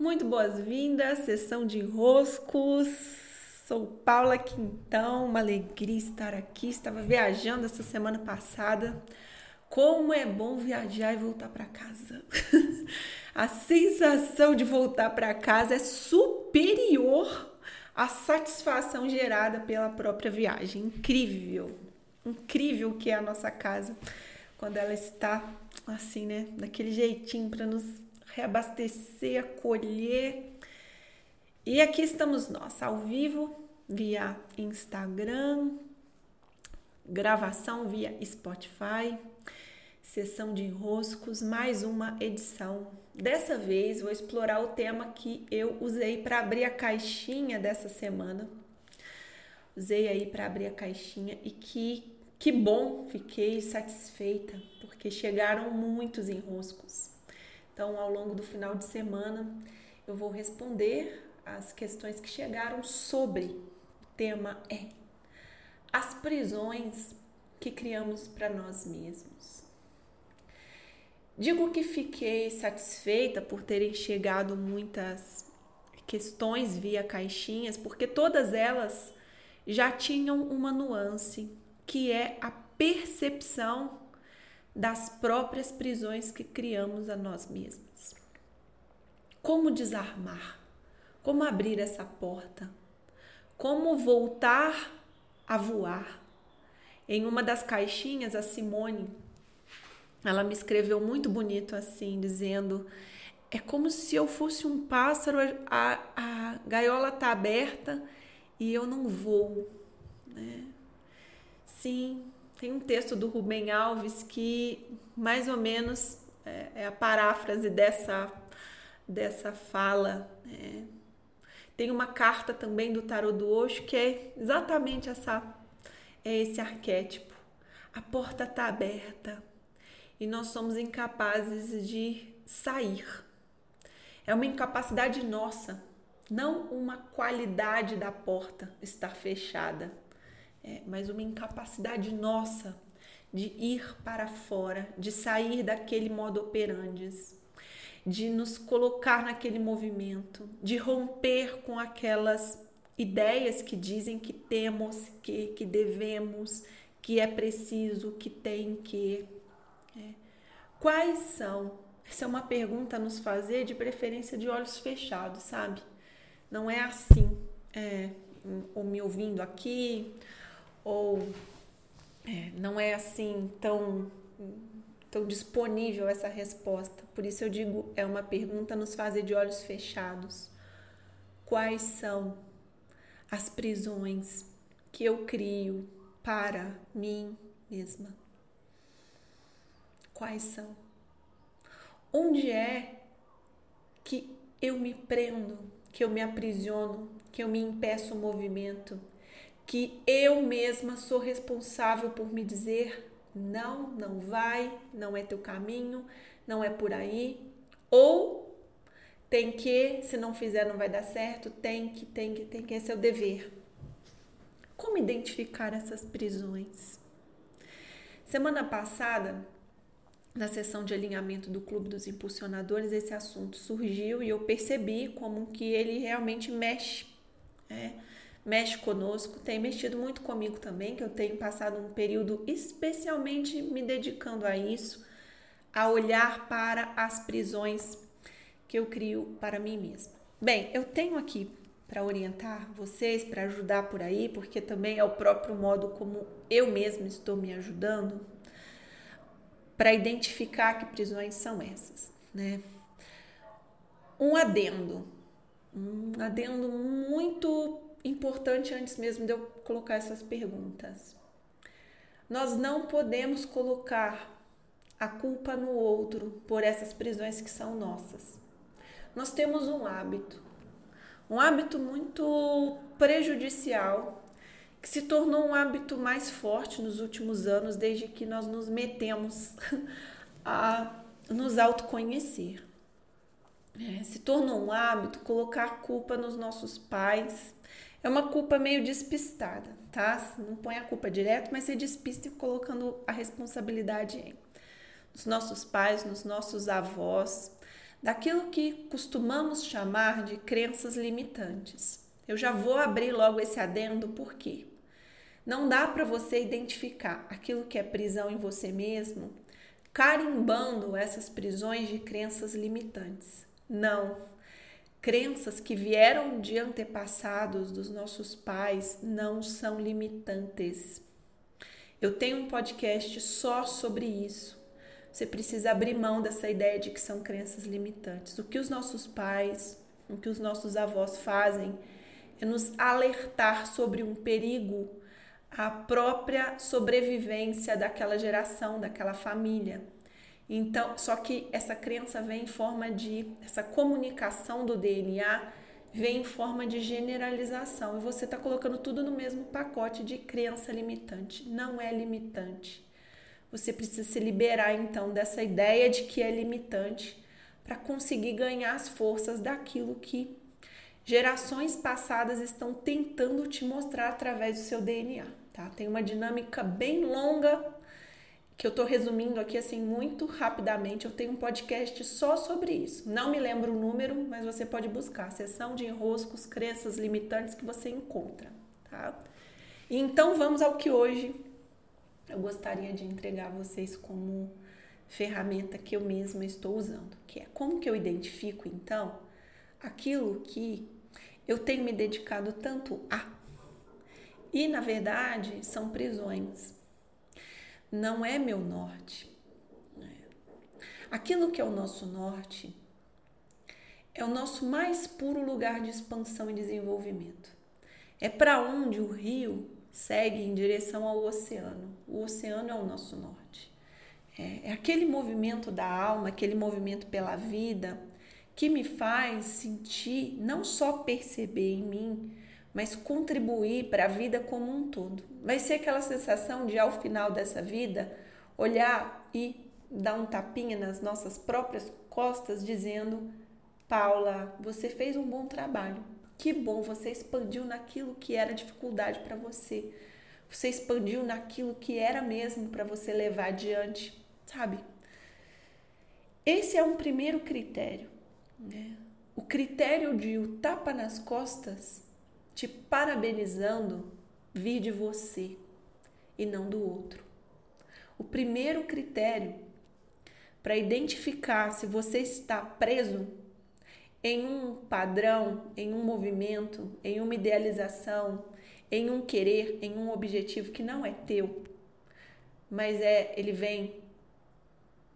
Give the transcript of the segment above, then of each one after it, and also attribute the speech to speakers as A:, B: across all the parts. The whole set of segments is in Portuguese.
A: Muito boas-vindas, sessão de roscos. Sou Paula Quintão, uma alegria estar aqui. Estava viajando essa semana passada. Como é bom viajar e voltar para casa. A sensação de voltar para casa é superior à satisfação gerada pela própria viagem. Incrível. Incrível que é a nossa casa quando ela está assim, né, daquele jeitinho para nos reabastecer, acolher. E aqui estamos nós, ao vivo, via Instagram, gravação via Spotify, sessão de enroscos, mais uma edição. Dessa vez vou explorar o tema que eu usei para abrir a caixinha dessa semana. Usei aí para abrir a caixinha e que que bom, fiquei satisfeita, porque chegaram muitos enroscos. Então, ao longo do final de semana, eu vou responder as questões que chegaram sobre o tema é as prisões que criamos para nós mesmos. Digo que fiquei satisfeita por terem chegado muitas questões via caixinhas, porque todas elas já tinham uma nuance, que é a percepção das próprias prisões que criamos a nós mesmos. Como desarmar? Como abrir essa porta? Como voltar a voar? Em uma das caixinhas, a Simone, ela me escreveu muito bonito assim, dizendo: é como se eu fosse um pássaro, a, a gaiola está aberta e eu não voo. Né? Sim, tem um texto do Rubem Alves que mais ou menos é, é a paráfrase dessa, dessa fala. É. Tem uma carta também do Tarot do Osho que é exatamente essa, é esse arquétipo. A porta está aberta e nós somos incapazes de sair. É uma incapacidade nossa, não uma qualidade da porta estar fechada é, mas uma incapacidade nossa de ir para fora, de sair daquele modo operandes, de nos colocar naquele movimento, de romper com aquelas ideias que dizem que temos, que, que devemos, que é preciso, que tem que. É. Quais são? Essa é uma pergunta a nos fazer, de preferência de olhos fechados, sabe? Não é assim, é, ou me ouvindo aqui, ou é, não é assim tão, tão disponível essa resposta. Por isso eu digo, é uma pergunta nos fazer de olhos fechados. Quais são as prisões que eu crio para mim mesma? Quais são? Onde é que eu me prendo, que eu me aprisiono, que eu me impeço o movimento, que eu mesma sou responsável por me dizer não, não vai, não é teu caminho, não é por aí, ou tem que, se não fizer não vai dar certo, tem que, tem que, tem que, esse é o dever. Como identificar essas prisões? Semana passada, na sessão de alinhamento do Clube dos Impulsionadores, esse assunto surgiu e eu percebi como que ele realmente mexe. Né? Mexe conosco, tem mexido muito comigo também, que eu tenho passado um período especialmente me dedicando a isso, a olhar para as prisões que eu crio para mim mesma. Bem, eu tenho aqui para orientar vocês, para ajudar por aí, porque também é o próprio modo como eu mesma estou me ajudando para identificar que prisões são essas, né? Um adendo, um adendo muito importante antes mesmo de eu colocar essas perguntas. Nós não podemos colocar a culpa no outro por essas prisões que são nossas. Nós temos um hábito, um hábito muito prejudicial, que se tornou um hábito mais forte nos últimos anos, desde que nós nos metemos a nos autoconhecer. É, se tornou um hábito colocar culpa nos nossos pais, é uma culpa meio despistada, tá? Não põe a culpa direto, mas você despista colocando a responsabilidade em nos nossos pais, nos nossos avós, daquilo que costumamos chamar de crenças limitantes. Eu já vou abrir logo esse adendo porque não dá para você identificar aquilo que é prisão em você mesmo carimbando essas prisões de crenças limitantes. Não. Crenças que vieram de antepassados dos nossos pais não são limitantes. Eu tenho um podcast só sobre isso. Você precisa abrir mão dessa ideia de que são crenças limitantes. O que os nossos pais, o que os nossos avós fazem é nos alertar sobre um perigo à própria sobrevivência daquela geração, daquela família. Então, só que essa crença vem em forma de essa comunicação do DNA vem em forma de generalização e você está colocando tudo no mesmo pacote de crença limitante. Não é limitante. Você precisa se liberar então dessa ideia de que é limitante para conseguir ganhar as forças daquilo que gerações passadas estão tentando te mostrar através do seu DNA, tá? Tem uma dinâmica bem longa que eu estou resumindo aqui assim muito rapidamente. Eu tenho um podcast só sobre isso. Não me lembro o número, mas você pode buscar sessão de enroscos, crenças limitantes que você encontra, tá? Então vamos ao que hoje eu gostaria de entregar a vocês como ferramenta que eu mesma estou usando, que é como que eu identifico então aquilo que eu tenho me dedicado tanto a. E na verdade são prisões não é meu norte. Aquilo que é o nosso norte é o nosso mais puro lugar de expansão e desenvolvimento. É para onde o rio segue em direção ao oceano. O oceano é o nosso norte. É, é aquele movimento da alma, aquele movimento pela vida que me faz sentir, não só perceber em mim, mas contribuir para a vida como um todo. Vai ser aquela sensação de, ao final dessa vida, olhar e dar um tapinha nas nossas próprias costas, dizendo: Paula, você fez um bom trabalho. Que bom, você expandiu naquilo que era dificuldade para você. Você expandiu naquilo que era mesmo para você levar adiante, sabe? Esse é um primeiro critério. Né? O critério de o tapa nas costas te parabenizando vir de você e não do outro. O primeiro critério para identificar se você está preso em um padrão, em um movimento, em uma idealização, em um querer, em um objetivo que não é teu, mas é ele vem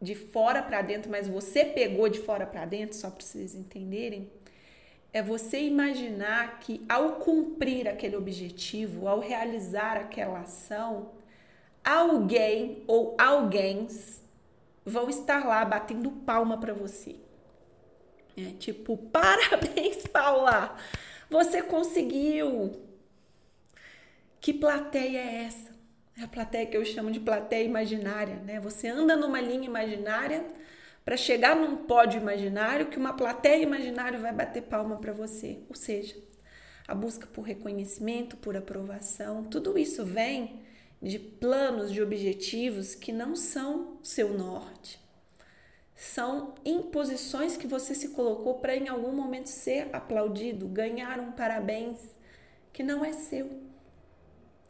A: de fora para dentro, mas você pegou de fora para dentro, só para vocês entenderem é você imaginar que ao cumprir aquele objetivo, ao realizar aquela ação, alguém ou alguém vão estar lá batendo palma para você. É tipo, parabéns, Paula! Você conseguiu! Que plateia é essa? É a plateia que eu chamo de plateia imaginária, né? Você anda numa linha imaginária para chegar num pódio imaginário que uma plateia imaginária vai bater palma para você. Ou seja, a busca por reconhecimento, por aprovação, tudo isso vem de planos, de objetivos que não são seu norte. São imposições que você se colocou para em algum momento ser aplaudido, ganhar um parabéns que não é seu,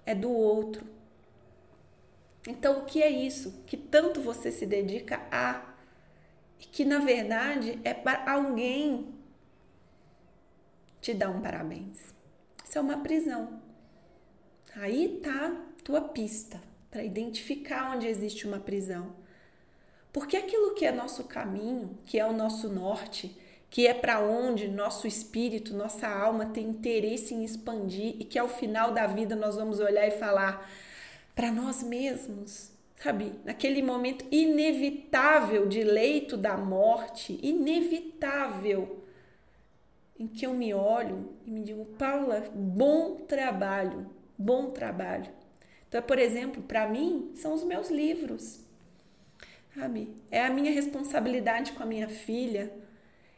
A: é do outro. Então, o que é isso? Que tanto você se dedica a que na verdade é para alguém te dar um parabéns. Isso é uma prisão. Aí tá tua pista para identificar onde existe uma prisão. Porque aquilo que é nosso caminho, que é o nosso norte, que é para onde nosso espírito, nossa alma tem interesse em expandir e que ao final da vida nós vamos olhar e falar para nós mesmos, sabe? Naquele momento inevitável de leito da morte, inevitável, em que eu me olho e me digo, Paula, bom trabalho, bom trabalho. Então, por exemplo, para mim, são os meus livros, sabe? É a minha responsabilidade com a minha filha.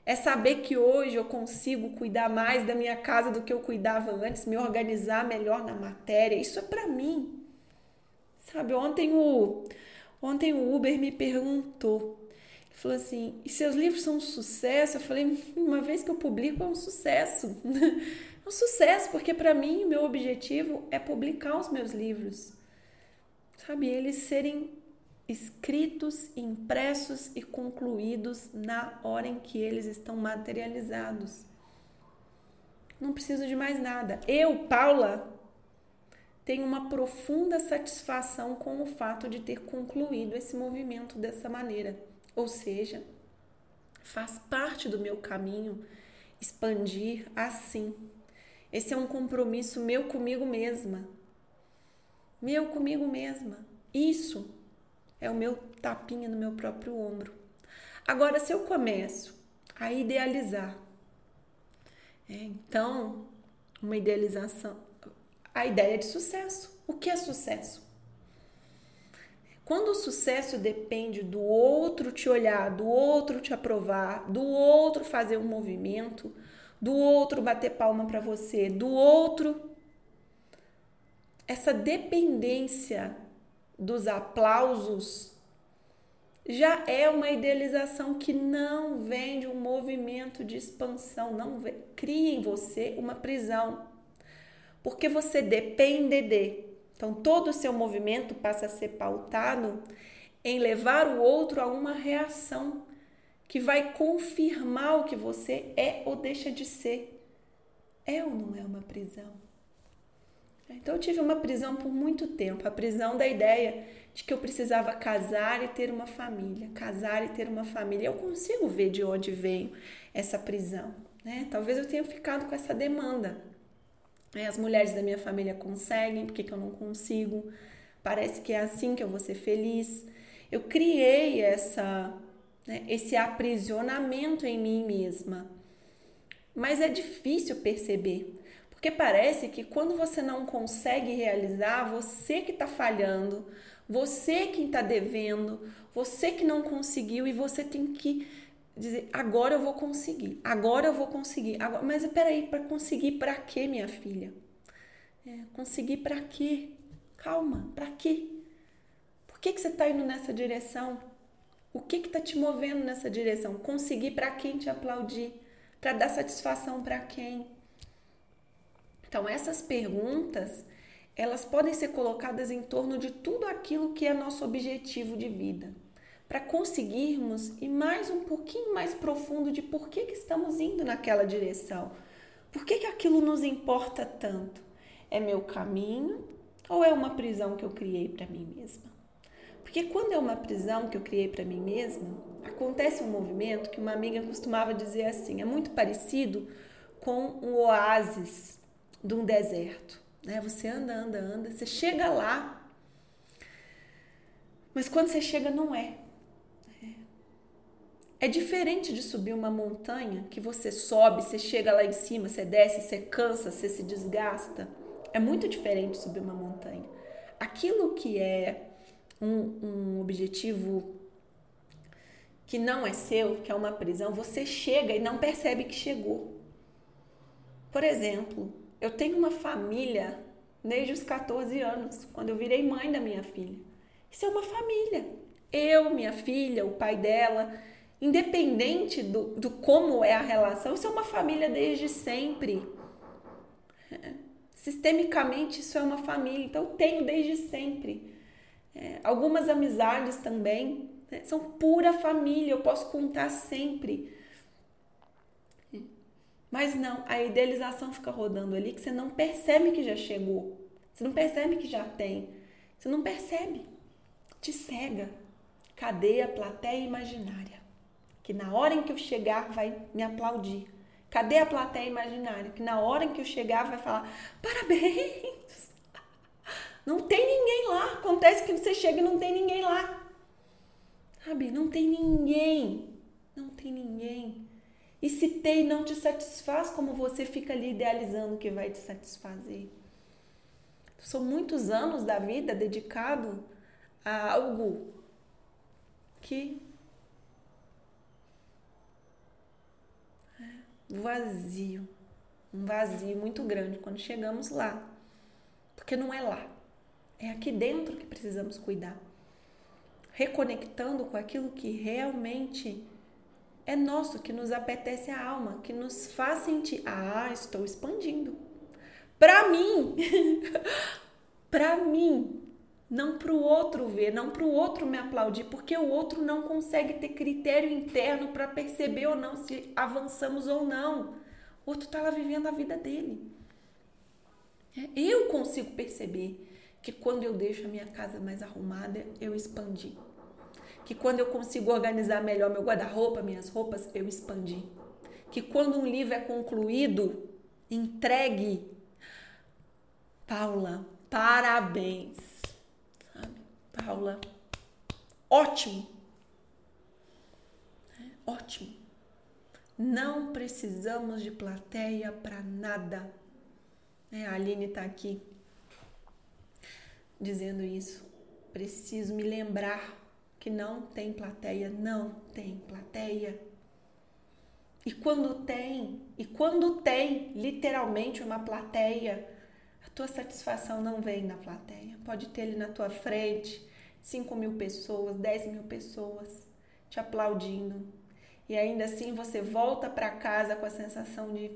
A: É saber que hoje eu consigo cuidar mais da minha casa do que eu cuidava antes, me organizar melhor na matéria. Isso é para mim. Sabe, ontem o, ontem o Uber me perguntou: falou assim: e seus livros são um sucesso? Eu falei: uma vez que eu publico é um sucesso. é um sucesso, porque para mim, meu objetivo é publicar os meus livros. Sabe? Eles serem escritos, impressos e concluídos na hora em que eles estão materializados. Não preciso de mais nada. Eu, Paula, tenho uma profunda satisfação com o fato de ter concluído esse movimento dessa maneira. Ou seja, faz parte do meu caminho expandir assim. Esse é um compromisso meu comigo mesma. Meu comigo mesma. Isso é o meu tapinha no meu próprio ombro. Agora, se eu começo a idealizar, é, então, uma idealização, a ideia de sucesso. O que é sucesso? Quando o sucesso depende do outro te olhar, do outro te aprovar, do outro fazer um movimento, do outro bater palma para você, do outro essa dependência dos aplausos já é uma idealização que não vem de um movimento de expansão, não vem, cria em você uma prisão. Porque você depende de então, todo o seu movimento passa a ser pautado em levar o outro a uma reação que vai confirmar o que você é ou deixa de ser. É ou não é uma prisão? Então, eu tive uma prisão por muito tempo a prisão da ideia de que eu precisava casar e ter uma família. Casar e ter uma família. Eu consigo ver de onde veio essa prisão. Né? Talvez eu tenha ficado com essa demanda. As mulheres da minha família conseguem, por que, que eu não consigo? Parece que é assim que eu vou ser feliz. Eu criei essa, né, esse aprisionamento em mim mesma. Mas é difícil perceber, porque parece que quando você não consegue realizar, você que está falhando, você que está devendo, você que não conseguiu e você tem que dizer agora eu vou conseguir, agora eu vou conseguir. Agora, mas peraí, para conseguir para quê, minha filha? É, conseguir para quê? Calma, para quê? Por que, que você está indo nessa direção? O que está te movendo nessa direção? Conseguir para quem te aplaudir? Para dar satisfação para quem? Então, essas perguntas, elas podem ser colocadas em torno de tudo aquilo que é nosso objetivo de vida para conseguirmos ir mais um pouquinho mais profundo de por que, que estamos indo naquela direção. Por que, que aquilo nos importa tanto? É meu caminho ou é uma prisão que eu criei para mim mesma? Porque quando é uma prisão que eu criei para mim mesma, acontece um movimento que uma amiga costumava dizer assim: é muito parecido com um oásis de um deserto. Né? Você anda, anda, anda, você chega lá, mas quando você chega, não é. É diferente de subir uma montanha que você sobe, você chega lá em cima, você desce, você cansa, você se desgasta. É muito diferente subir uma montanha. Aquilo que é um, um objetivo que não é seu, que é uma prisão, você chega e não percebe que chegou. Por exemplo, eu tenho uma família desde os 14 anos, quando eu virei mãe da minha filha. Isso é uma família. Eu, minha filha, o pai dela independente do, do como é a relação, isso é uma família desde sempre. É. Sistemicamente, isso é uma família, então eu tenho desde sempre. É, algumas amizades também né, são pura família, eu posso contar sempre. Mas não, a idealização fica rodando ali que você não percebe que já chegou, você não percebe que já tem, você não percebe, te cega. Cadê a plateia imaginária? Que na hora em que eu chegar vai me aplaudir. Cadê a plateia imaginária? Que na hora em que eu chegar vai falar: parabéns! Não tem ninguém lá. Acontece que você chega e não tem ninguém lá. Sabe? Não tem ninguém. Não tem ninguém. E se tem, não te satisfaz como você fica ali idealizando que vai te satisfazer. São muitos anos da vida dedicado a algo que vazio, um vazio muito grande quando chegamos lá. Porque não é lá. É aqui dentro que precisamos cuidar. reconectando com aquilo que realmente é nosso, que nos apetece a alma, que nos faz sentir, ah, estou expandindo. Para mim, para mim, não para o outro ver, não para o outro me aplaudir, porque o outro não consegue ter critério interno para perceber ou não se avançamos ou não. O outro está lá vivendo a vida dele. É, eu consigo perceber que quando eu deixo a minha casa mais arrumada, eu expandi. Que quando eu consigo organizar melhor meu guarda-roupa, minhas roupas, eu expandi. Que quando um livro é concluído, entregue, Paula, parabéns. Paula, ótimo. Ótimo. Não precisamos de plateia para nada. É, a Aline está aqui dizendo isso. Preciso me lembrar que não tem plateia, não tem plateia. E quando tem, e quando tem literalmente uma plateia, a tua satisfação não vem na plateia. Pode ter ali na tua frente 5 mil pessoas, 10 mil pessoas te aplaudindo. E ainda assim você volta para casa com a sensação de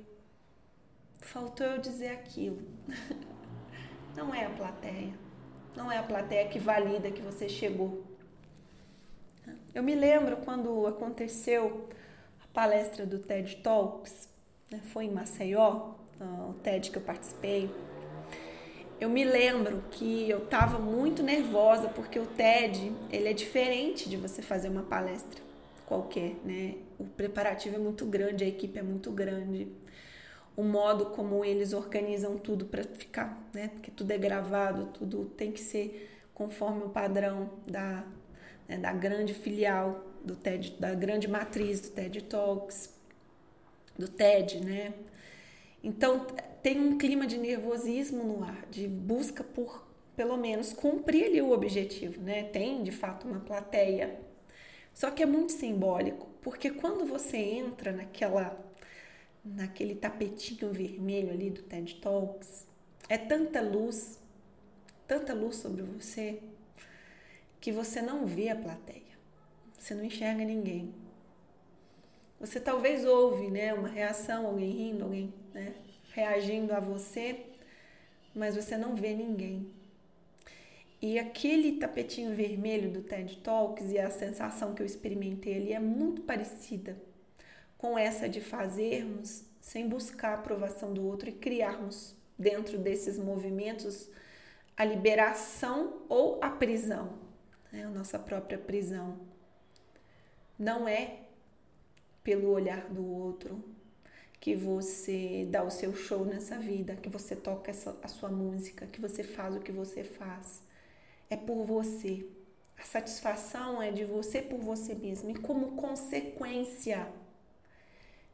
A: faltou eu dizer aquilo. Não é a plateia. Não é a plateia que valida que você chegou. Eu me lembro quando aconteceu a palestra do TED Talks, né? foi em Maceió, o TED que eu participei. Eu me lembro que eu estava muito nervosa porque o TED ele é diferente de você fazer uma palestra qualquer, né? O preparativo é muito grande, a equipe é muito grande o modo como eles organizam tudo para ficar, né? Porque tudo é gravado, tudo tem que ser conforme o padrão da, né, da grande filial do TED, da grande matriz do TED Talks, do TED, né? Então tem um clima de nervosismo no ar, de busca por pelo menos cumprir ali o objetivo, né? Tem de fato uma plateia. Só que é muito simbólico, porque quando você entra naquela naquele tapetinho vermelho ali do TED Talks. É tanta luz, tanta luz sobre você, que você não vê a plateia. Você não enxerga ninguém. Você talvez ouve, né, uma reação, alguém rindo, alguém, né, reagindo a você, mas você não vê ninguém. E aquele tapetinho vermelho do TED Talks e a sensação que eu experimentei ali é muito parecida com essa de fazermos sem buscar a aprovação do outro e criarmos dentro desses movimentos a liberação ou a prisão, né? a nossa própria prisão. Não é pelo olhar do outro que você dá o seu show nessa vida, que você toca essa, a sua música, que você faz o que você faz. É por você. A satisfação é de você por você mesmo. E como consequência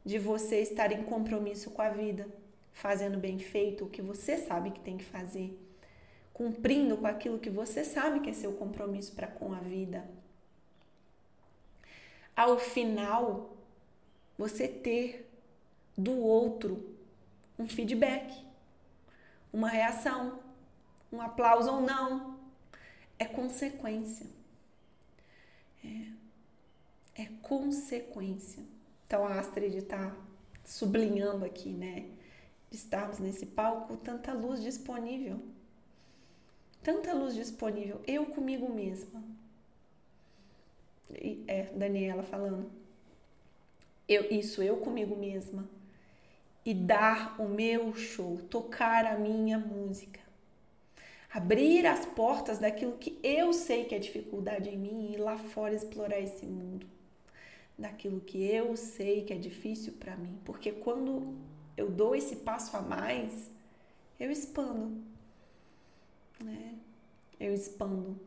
A: de você estar em compromisso com a vida, fazendo bem feito o que você sabe que tem que fazer, cumprindo com aquilo que você sabe que é seu compromisso para com a vida. Ao final, você ter do outro um feedback, uma reação, um aplauso ou não, é consequência. É, é consequência. Então a Astrid está sublinhando aqui, né? De estarmos nesse palco, tanta luz disponível. Tanta luz disponível. Eu comigo mesma. É, Daniela falando. Eu, isso, eu comigo mesma. E dar o meu show, tocar a minha música. Abrir as portas daquilo que eu sei que é dificuldade em mim e ir lá fora explorar esse mundo daquilo que eu sei que é difícil para mim, porque quando eu dou esse passo a mais, eu expando, né? Eu expando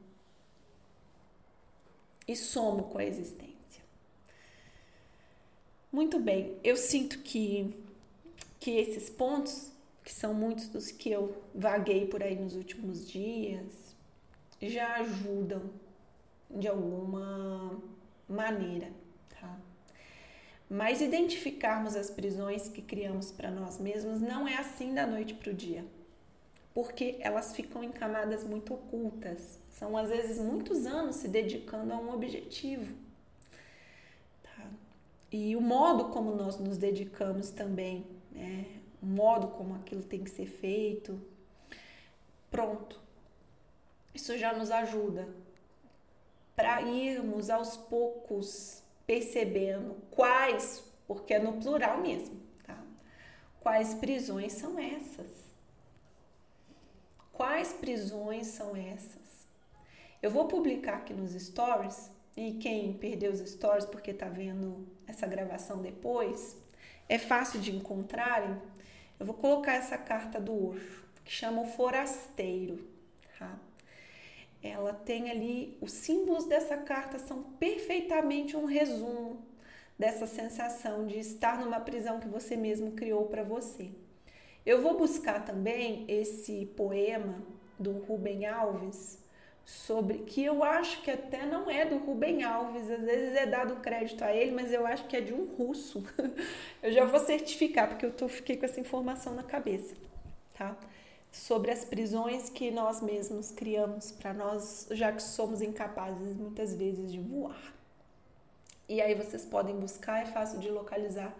A: e somo com a existência. Muito bem, eu sinto que que esses pontos, que são muitos dos que eu vaguei por aí nos últimos dias, já ajudam de alguma maneira mas identificarmos as prisões que criamos para nós mesmos não é assim da noite para o dia. porque elas ficam em camadas muito ocultas. São às vezes muitos anos se dedicando a um objetivo. E o modo como nós nos dedicamos também, né? o modo como aquilo tem que ser feito. Pronto. Isso já nos ajuda para irmos aos poucos percebendo quais, porque é no plural mesmo, tá? Quais prisões são essas? Quais prisões são essas? Eu vou publicar aqui nos stories e quem perdeu os stories porque tá vendo essa gravação depois, é fácil de encontrarem. Eu vou colocar essa carta do Osho, que chama o forasteiro, tá? ela tem ali os símbolos dessa carta são perfeitamente um resumo dessa sensação de estar numa prisão que você mesmo criou para você. Eu vou buscar também esse poema do Rubem Alves sobre que eu acho que até não é do Rubem Alves, às vezes é dado crédito a ele, mas eu acho que é de um russo. eu já vou certificar porque eu tô, fiquei com essa informação na cabeça, tá? sobre as prisões que nós mesmos criamos para nós, já que somos incapazes muitas vezes de voar. E aí vocês podem buscar, é fácil de localizar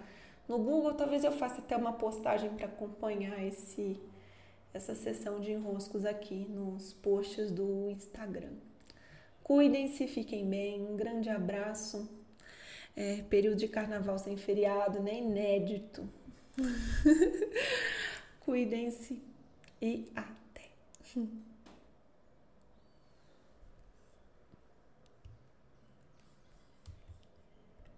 A: no Google. Talvez eu faça até uma postagem para acompanhar esse essa sessão de enroscos aqui nos posts do Instagram. Cuidem-se, fiquem bem. Um grande abraço. É, período de carnaval sem feriado, né? Inédito. Cuidem-se e até!